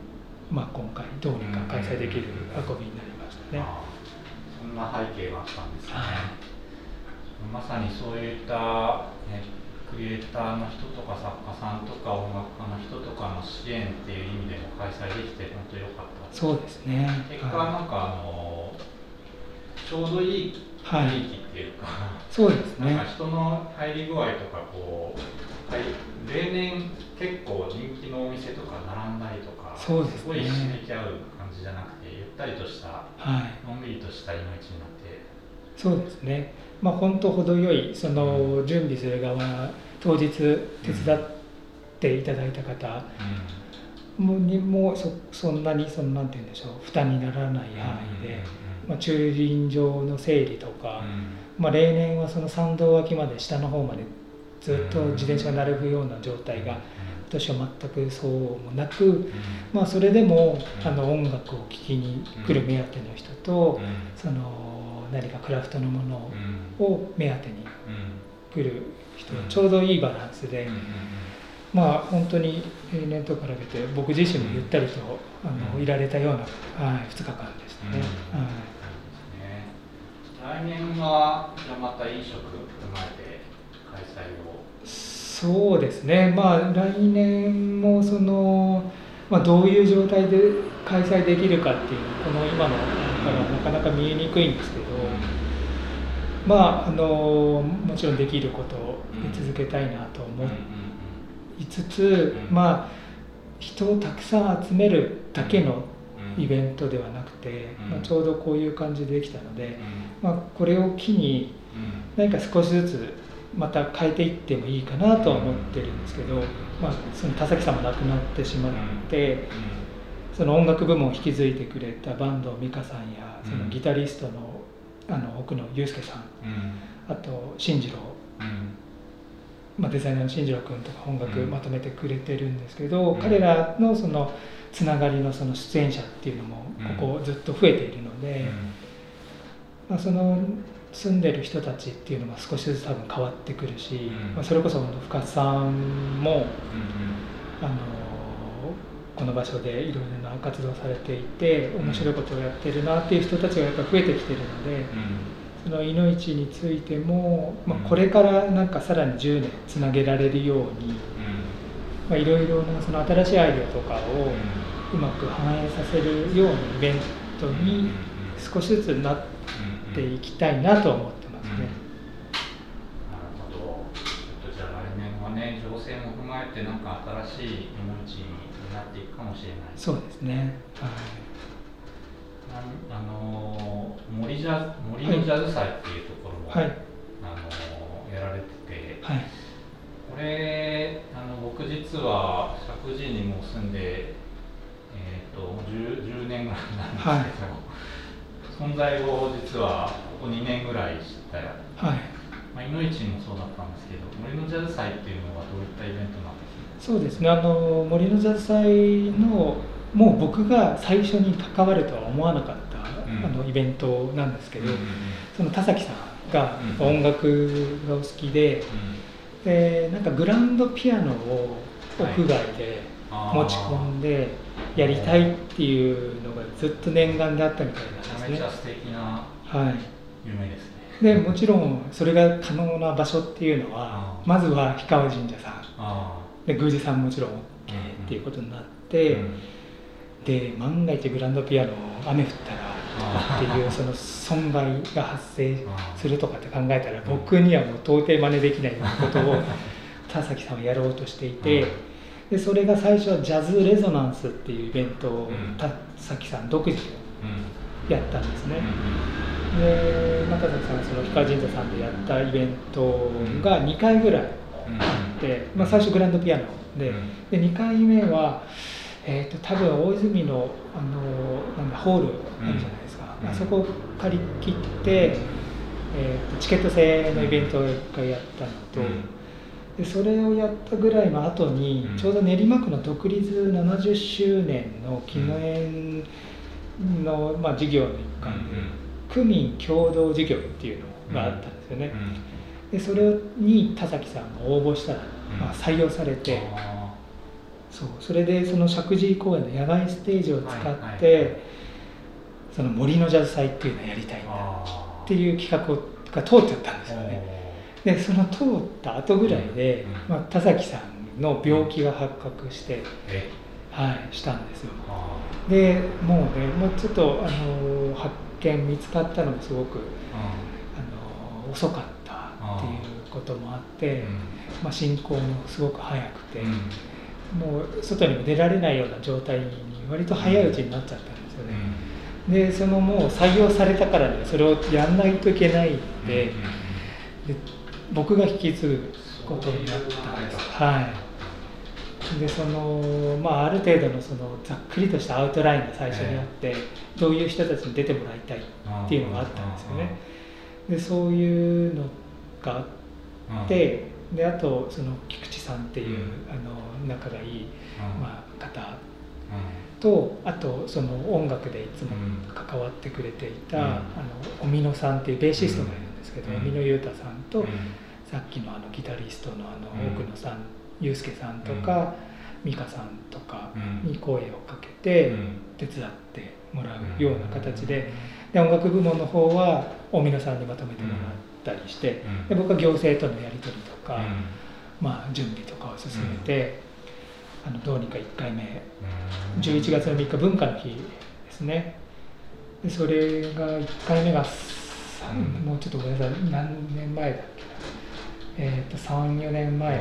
まあ、今回どうにか開催できる運びになりましたね。そんな背景があったんですね。まさにそういった、ねクリエイターの人とか作家さんとか音楽家の人とかの支援っていう意味でも開催できて本当良かったそうですね。結果なんかあの、ちょうどいい雰囲気っていうか、はい、そうですね。なんか人の入り具合とかこう、はい、例年結構人気のお店とか並んだりとかそうです、ね、すごい刺激合う感じじゃなくてゆったりとした、はい、のんびりとしたいの一になって。そうですね。まあ本当程よいその準備する側当日手伝っていただいた方もにもそそんなにそのなんて言うんでしょう。負担にならない範囲で、まあ、駐輪場の整理とか、まあ、例年はその参道脇まで下の方までずっと自転車が並ぶような状態が今年は全くそうもなく、まあ、それでもあの音楽を聴きに来る目当ての人とその何かクラフトのものを目当てに来る人ちょうどいいバランスで。まあ本当に平年と比べて僕自身もゆったりとあのいられたような、はい、2日間でしたね。はい、来年はじゃまた飲食踏まえて開催を。そうですね。まあ来年もその、まあ、どういう状態で開催できるかっていうこの今のからなかなか見えにくいんですけど、まああのもちろんできることを続けたいなと思って。いつつ、まあ人をたくさん集めるだけのイベントではなくて、まあ、ちょうどこういう感じでできたので、まあ、これを機に何か少しずつまた変えていってもいいかなとは思ってるんですけど、まあ、その田崎さんも亡くなってしまって、その音楽部門を引き継いでくれた坂東美香さんやそのギタリストのあの奥野祐介さん、あと進次郎、まあ、デザイナーの進次郎君とか音楽まとめてくれてるんですけど、うん、彼らのそのつながりのその出演者っていうのもここずっと増えているので、うん、まあ、その住んでる人たちっていうのが少しずつ多分変わってくるし、うん、まあ、それこそ深津さんも、あのこの場所でいろいろな活動されていて面白いことをやってるなっていう人たちがやっぱ増えてきてるので。そのいのいちについても、まあ、これからなんかさらに10年つなげられるようにいろいろなその新しいアイデアとかをうまく反映させるようなイベントに少しずつなっていきたいなと思ってますね。なるほど。ちょっとじゃあ来年はね情勢も踏まえてなんか新しいいのいちになっていくかもしれない。そうですね。はい。森ジャ森のジャズ祭っていうところも、はい、あのやられてて、はい、これあの僕実は石神井にも住んで、えーと、と 10, 10年ぐらいなんですけど、はい、存在を実はここ2年ぐらい知ったはい。まあ、いのいちもそうだったんですけど森のジャズ祭っていうのはどういったイベントなんですか？そうですね。あの森のジャズ祭のもう僕が最初に関わるとは思わなかった、うん、あのイベントなんですけど、うん、その田崎さんが音楽がお好きで、うん、でなんかグランドピアノを屋外で持ち込んでやりたいっていうのがずっと念願であったみたいなんですね。めちゃ素敵な夢ですね。でもちろんそれが可能な場所っていうのはまずは氷川神社さん。で宮司さんもちろん OK っていうことになって、で万が一グランドピアノ雨降ったらっていうその損害が発生するとかって考えたら僕にはもう到底真似できないことを田崎さんはやろうとしていてでそれが最初はジャズレゾナンスっていうイベントを田崎さん独自でやったんですね。で田崎さんはその氷川神社さんでやったイベントが2回ぐらいあって、まあ、最初グランドピアノで。で2回目は。えーと、多分大泉のあのなんだホールあるじゃないあそこを借り切って、えーと、チケット制のイベントを1回やったのと、うん、でそれをやったぐらいの後に、うん、ちょうど練馬区の独立70周年の記念の、まあ、事業の一環で、区民共同事業っていうのがあったんですよね。でそれに田崎さんが応募したら、まあ、採用されて。そうそれでその石神井公園の野外ステージを使って、はいはい、その森のジャズ祭っていうのをやりたいんだっていう企画が通っちゃったんですよね。でその通った後ぐらいで、うん、まあ、田崎さんの病気が発覚して、うん、はい、したんですよ。でもうねもうちょっとあの発見見つかったのもすごく、あの遅かったっていうこともあって、まあ、進行もすごく早くて、もう外にも出られないような状態に割と早いうちになっちゃったんですよね、うん、でそのもう採用されたからねそれをやんないといけないんで,、で僕が引き継ぐことになったんです。はい。でその、まあ、ある程度のそのざっくりとしたアウトラインが最初にあって、どういう人たちに出てもらいたいっていうのがあったんですよね。でそういうのがあって、であとその菊池さんっていう、うん。あの仲がいい、うん。まあ、方とあとその音楽でいつもうん関わってくれていた、うん。あの尾野さんっていうベーシストがいるんですけど、うん。尾野裕太さんと、うん。さっきのあのギタリストのあのうん。奥野さん、祐介さんとか、美香さんとかうん。に声をかけてうん。手伝ってもらうような形でで音楽部門の方は大野さんにまとめてもらったりしてうん。で僕は行政とのやり取りとか、うん。まあ、準備とかを進めて、あのどうにか1回目。うん。11月の3日文化の日ですね。でそれが1回目がもうちょっとごめんなさい。何年前だっけな。えっ、と34年前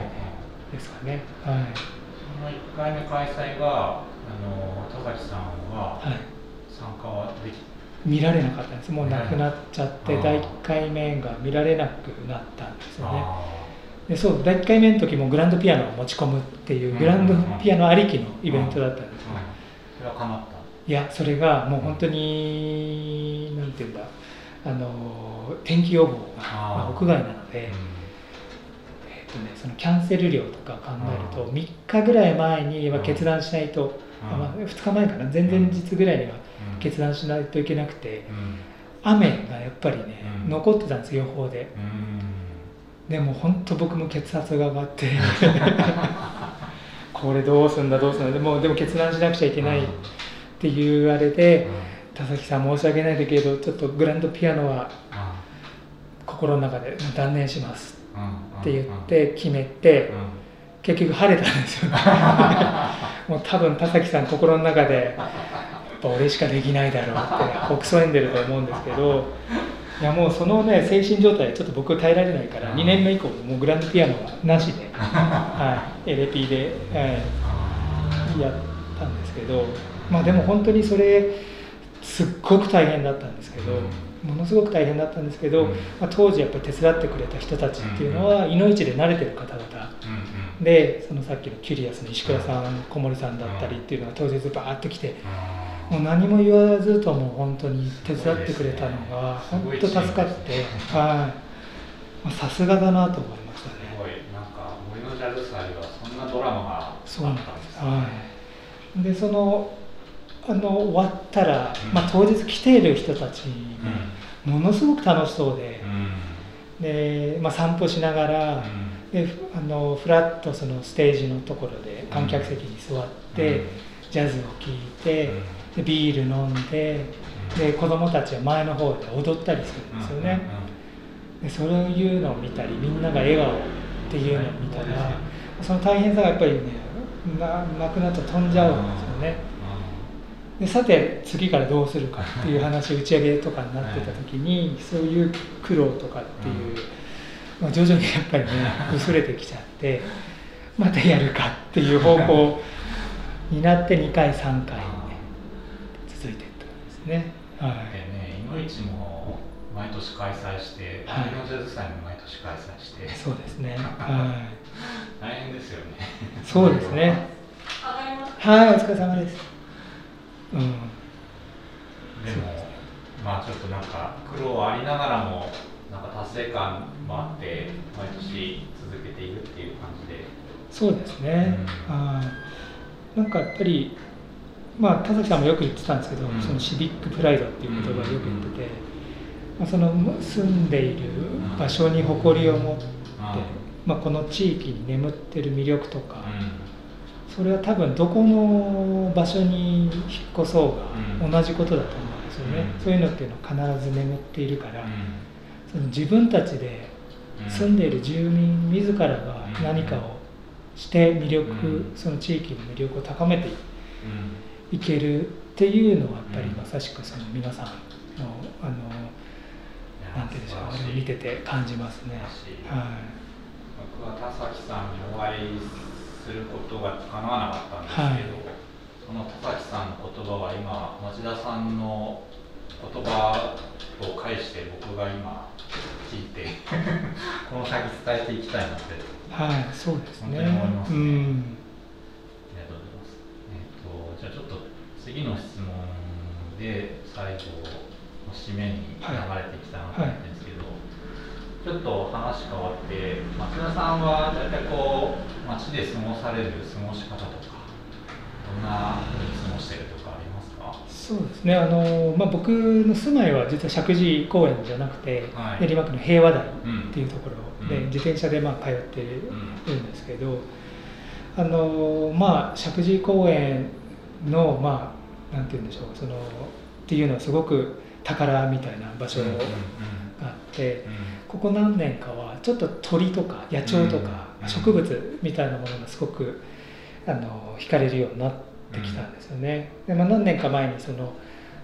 ですかね。はい、この1回目開催があの田崎さんははい、参加はでき見られなかったんです。もう亡くなっちゃって第1回目が見られなくなったんですよね。あでそう第1回目の時もグランドピアノを持ち込むっていうグランドピアノありきのイベントだったんですよ。ーうん。それは叶った。いやそれがもう本当になんていうんだ。あの天気予報がまあ屋外なので、えーとね、そのキャンセル料とか考えるとう3日ぐらい前には決断しないと、うん。あまあ、2日前かな。前々日ぐらいにはうん。決断しないといけなくてうん。雨がやっぱりね、うん。残ってたんです予報で。うんでも本当僕も血圧が上がって [laughs] これどうすんだどうすんだでもでも決断しなくちゃいけないっていうあれで田崎さん申し訳ないんだけどちょっとグランドピアノは心の中で断念しますって言って決めて結局晴れたんですよ。[laughs] もう多分田崎さん心の中でやっぱ俺しかできないだろうって北総んでると思うんですけどいやもうそのね精神状態ちょっと僕耐えられないから2年目以降もうグランドピアノはなしで、[laughs] はい、エレピで、はい、やったんですけどまあでも本当にそれすっごく大変だったんですけど、ものすごく大変だったんですけど、うん。まあ、当時やっぱり手伝ってくれた人たちっていうのは、いのいちで慣れてる方々。でそのさっきのキュリアスの石倉さん小森さんだったりっていうのが当日バーッと来てもう何も言わずとも本当に手伝ってくれたのが本当助かってはい。まあさすがだなと思いましたね。すごい。なんか森のジャズ祭はそんなドラマがあったんですす、ねはい、でそのあの終わったら、うん。まあ、当日来ている人たちうん。ものすごく楽しそうでう、ん。で、まあ、散歩しながら、でふあのフラッとそのステージのところで観客席に座って、ジャズを聴いて、でビール飲んでで子供たちは前の方で踊ったりするんですよね、でそういうのを見たりみんなが笑顔っていうのを見たらその大変さがやっぱりねななくなると飛んじゃうんですよね。でさて次からどうするかっていう話打ち上げとかになってた時にそういう苦労とかっていう、まあ、徐々にやっぱりね薄れてきちゃってまたやるかっていう方向になって2回3回、ですね。はでね、いのいちも毎年開催して、はい森のジャズ祭も毎年開催してい、、そうですね。[laughs] は大変ですよね。い、そうですね。はい、お疲れ様です。うん、でも、まあちょっとなんか苦労ありながらも、なんか達成感もあって、毎年続けているっていう感じで。そうですね。うんはいなんかやっぱり、まあ田崎さんもよく言ってたんですけど、うん。そのシビックプライドっていう言葉をよく言ってて、まあ、その住んでいる場所に誇りを持って、まあこの地域に眠ってる魅力とか。それは多分どこの場所に引っ越そうがうん。同じことだと思うんですよね、うん。そういうのっていうのは必ず眠っているから、その自分たちで住んでいる住民自らが何かをして魅力、うん。その地域の魅力を高めていけるっていうのはやっぱりうん。まさしくその皆さんのあのなんていうんでしょうあれを見てて感じますね。は僕は田崎さんにお会いすることが叶わなかったんですけど、はい。その田崎さんの言葉は今町田さんの言葉を介して僕が今聞いて [laughs] この先伝えていきたいなって。い、はい、そうですね。本当に思いますね。うん。じゃあちょっと次の質問で最後の締めに流れてきたなと思うんですけど、はい。はい、ちょっと話変わって町田さんは大体こう町で過ごされる過ごし方とかどんなふうに過ごしてるとかありますか？そうですね。あの、まあ、僕の住まいは実は石神井公園じゃなくて、はい、練馬区の平和台っていうところで、うん、自転車でまあ通っているんですけど、あのまあ石神井公園のまあなんて言うんでしょうそのっていうのはすごく宝みたいな場所があって、ここ何年かはちょっと鳥とか野鳥とか植物みたいなものがすごくあの惹かれるようになってきたんですよね。でまあ、何年か前にその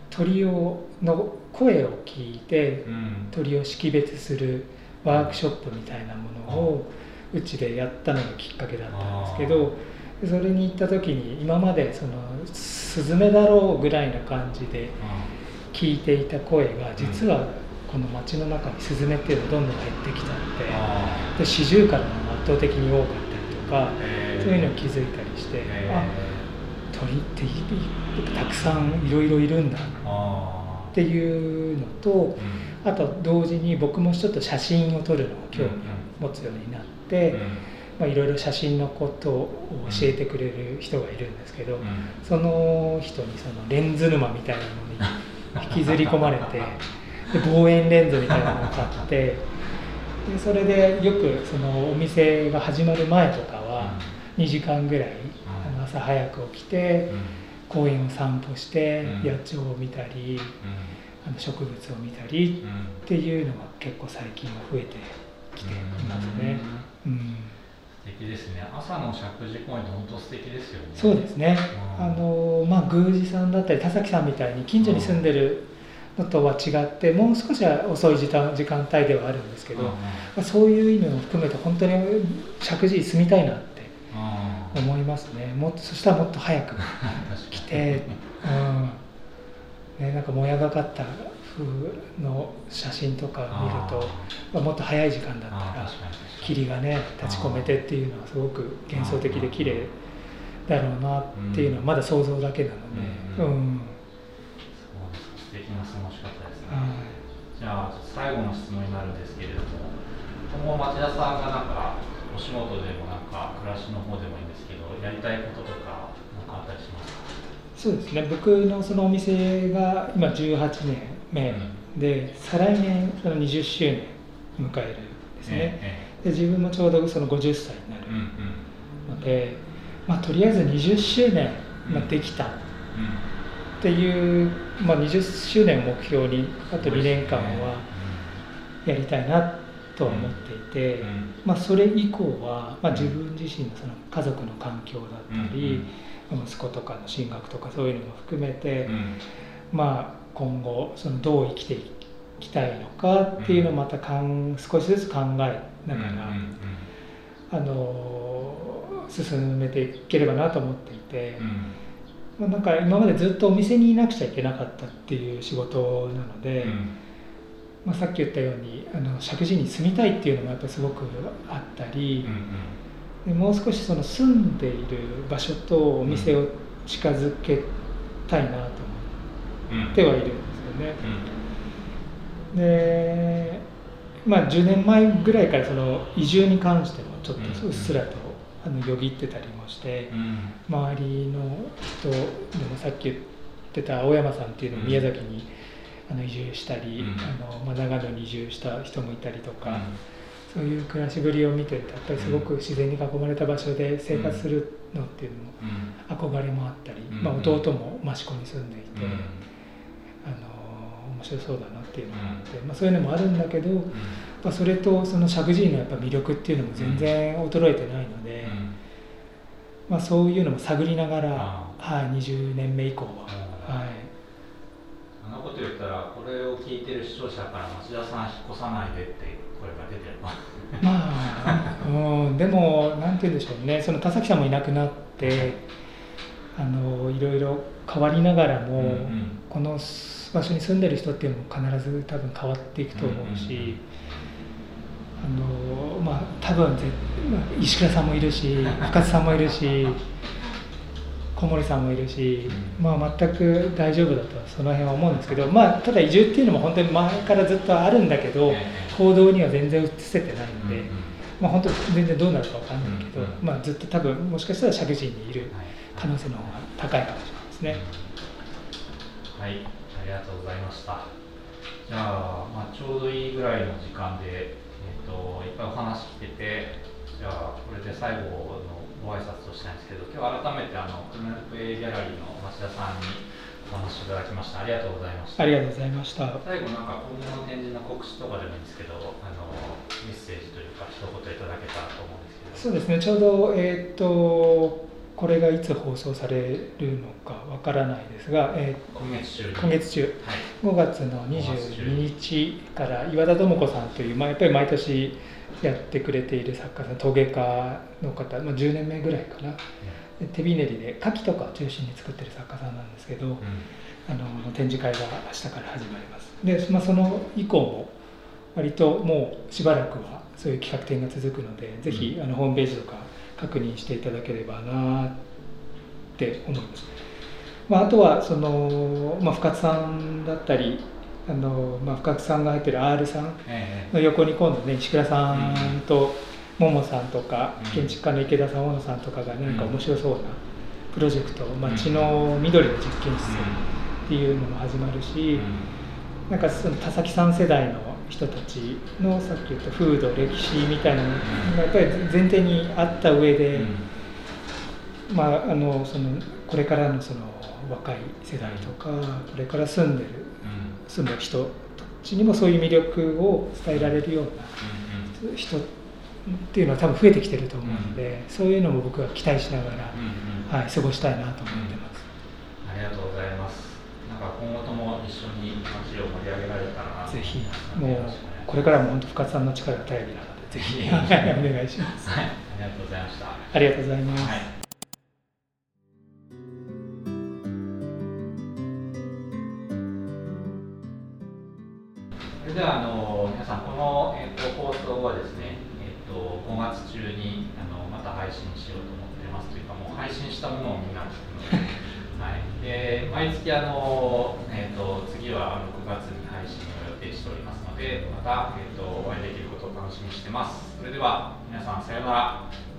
鳥をの声を聞いて鳥を識別するワークショップみたいなものをうちでやったのがきっかけだったんですけどそれに行った時に今までそのスズメだろうぐらいな感じで聞いていた声が実はこの街の中にスズメっていうのがどんどん減ってきたのでで四十からも圧倒的に多かったりとかそういうのを気づいたりしてあ鳥ってたくさんいろいろいるんだっていうのとあと同時に僕もちょっと写真を撮るのを興味を持つようになって。て、まあ、いろいろ写真のことを教えてくれる人がいるんですけど、その人にそのレンズ沼みたいなのに [laughs] 引きずり込まれてで望遠レンズみたいなのを買ってでそれでよくそのお店が始まる前とかは2時間ぐらい朝早く起きて公園を散歩して野鳥を見たりあの植物を見たりっていうのが結構最近は増えてきていますね。うん。素敵ですね。朝の石神井公園って本当素敵ですよね。そうですね、うん、あのまあ宮司さんだったり田崎さんみたいに近所に住んでるのとは違って、もう少しは遅い時間時間帯ではあるんですけど、うん、まあ、そういう意味も含めて本当に石神井住みたいなって思いますね。もっとそしたらもっと早く [laughs] 来て、うん。ね、なんかもやがかった風の写真とか見るとまあ、もっと早い時間だったら霧がね立ち込めてっていうのはすごく幻想的で綺麗だろうなっていうのはまだ想像だけなので、うん、うん、素敵な過ごし方ですね、はい、じゃあ最後の質問になるんですけれども今後町田さんがなんかお仕事でもなんか暮らしの方でもいいんですけどやりたいこととか何かあったりしますか？そうですね。僕のそのお店が今18年目で、再来年その20周年迎えるんですね、で自分もちょうどその50歳になる。ので、まあ、とりあえず20周年、まあ、できた。っていう、まあ、20周年を目標にあと2年間はやりたいなとは思っていて、まあ、それ以降は、まあ、自分自身のその家族の環境だったり、息子とかの進学とかそういうのも含めて、まあ今後そのどう生きていきたいのかっていうのをまたかん少しずつ考えながら、あの進めていければなと思っていて、まあ、なんか今までずっとお店にいなくちゃいけなかったっていう仕事なので、まあ、さっき言ったようにあの石神井に住みたいっていうのもやっぱりすごくあったり、でもう少しその住んでいる場所とお店を近づけたいなと思ってはいるんですよね。でまあ10年前ぐらいからその移住に関してもちょっとうっすらとあのよぎってたりもして、周りの人でもさっき言ってた青山さんっていうのを宮崎にあの移住したり、あのまあ、長野に移住した人もいたりとか。そういう暮らしぶりを見てるとやっぱりすごく自然に囲まれた場所で生活するのっていうのも憧れもあったり、まあ、弟も益子に住んでいて、あの面白そうだなっていうのがあって、まあ、そういうのもあるんだけど、まあ、それとその石神井のやっぱ魅力っていうのも全然衰えてないので、まあ、そういうのも探りながら、はい、20年目以降は。はい。そんなこと言ったらこれを聞いてる視聴者から町田さん引っ越さないでって声が出てる [laughs] まあ、うん、でもなんて言うんでしょうね。その田崎さんもいなくなって [laughs] あのいろいろ変わりながらも、うんうん、この場所に住んでる人っていうのも必ず多分変わっていくと思うし、あのまあ多分ぜ、まあ、石倉さんもいるし [laughs] 深津さんもいるし小森さんもいるし、まあ、全く大丈夫だとその辺は思うんですけど、まあ、ただ移住っていうのも本当に前からずっとあるんだけど行動には全然移せてないので、まあ、本当全然どうなるか分かんないけど、まあ、ずっと多分もしかしたら石神にいる可能性の方が高いかもしれないですね。はい、ありがとうございました。じゃあ、まあ、ちょうどいいぐらいの時間で、えっ、ー、と、いっぱいお話聞けて、じゃあ、これで最後のご挨拶をしたいんですけど今日改めてあのクルネルプエギャラリーの町田さんにお話しいただきました。ありがとうございました。ありがとうございました。最後なんか今後の展示の告知とかでもいいんですけどあのメッセージというか一言いただけたらと思うんですけど。そうですね。ちょうどえっ、とこれがいつ放送されるのかわからないですが、えー、今月中。今月中、はい、5月の22日から岩田智子さんという、まあ、やっぱり毎年やってくれている作家さん陶芸家の方、まあ、10年目ぐらいかな、うん、手びねりで牡蠣とかを中心に作ってる作家さんなんですけど、うん、あの展示会が明日から始まります。で、まあ、その以降も割ともうしばらくはそういう企画展が続くので、ぜひあのホームページとか確認していただければなって思います。まあ、あとはその、まあ、深津さんだったりあの、まあ、深津さんが入ってる R さんの横に今度ね石倉さんとももさんとか、建築家の池田さん大野さんとかが何か面白そうなプロジェクト街の緑の実験室っていうのも始まるし、なんかその田崎さん世代の人たちのさっき言った風土歴史みたいなのがやっぱり前提にあった上で、まああのそのこれからのその若い世代とかこれから住んでる住む人たちにもそういう魅力を伝えられるような人っていうのは多分増えてきてると思うので、そういうのも僕は期待しながら、はい、過ごしたいなと思ってます、ありがとうございますなんか今後とも一緒に街を盛り上げられたらぜひもうこれからも本当深津さんの力が頼りなのでぜひ。お願いします、はい、ありがとうございました。ありがとうございます、はい。それではあの皆さんこの、えーと、放送はですね、えーと、5月中にあのまた配信しようと思ってますというかもう配信したものをみんな聞くので,、はい、で毎月あの、えーと、次は6月に配信を予定しておりますのでまた、えー、とお会いできることを楽しみにしてます。それでは皆さんさようなら。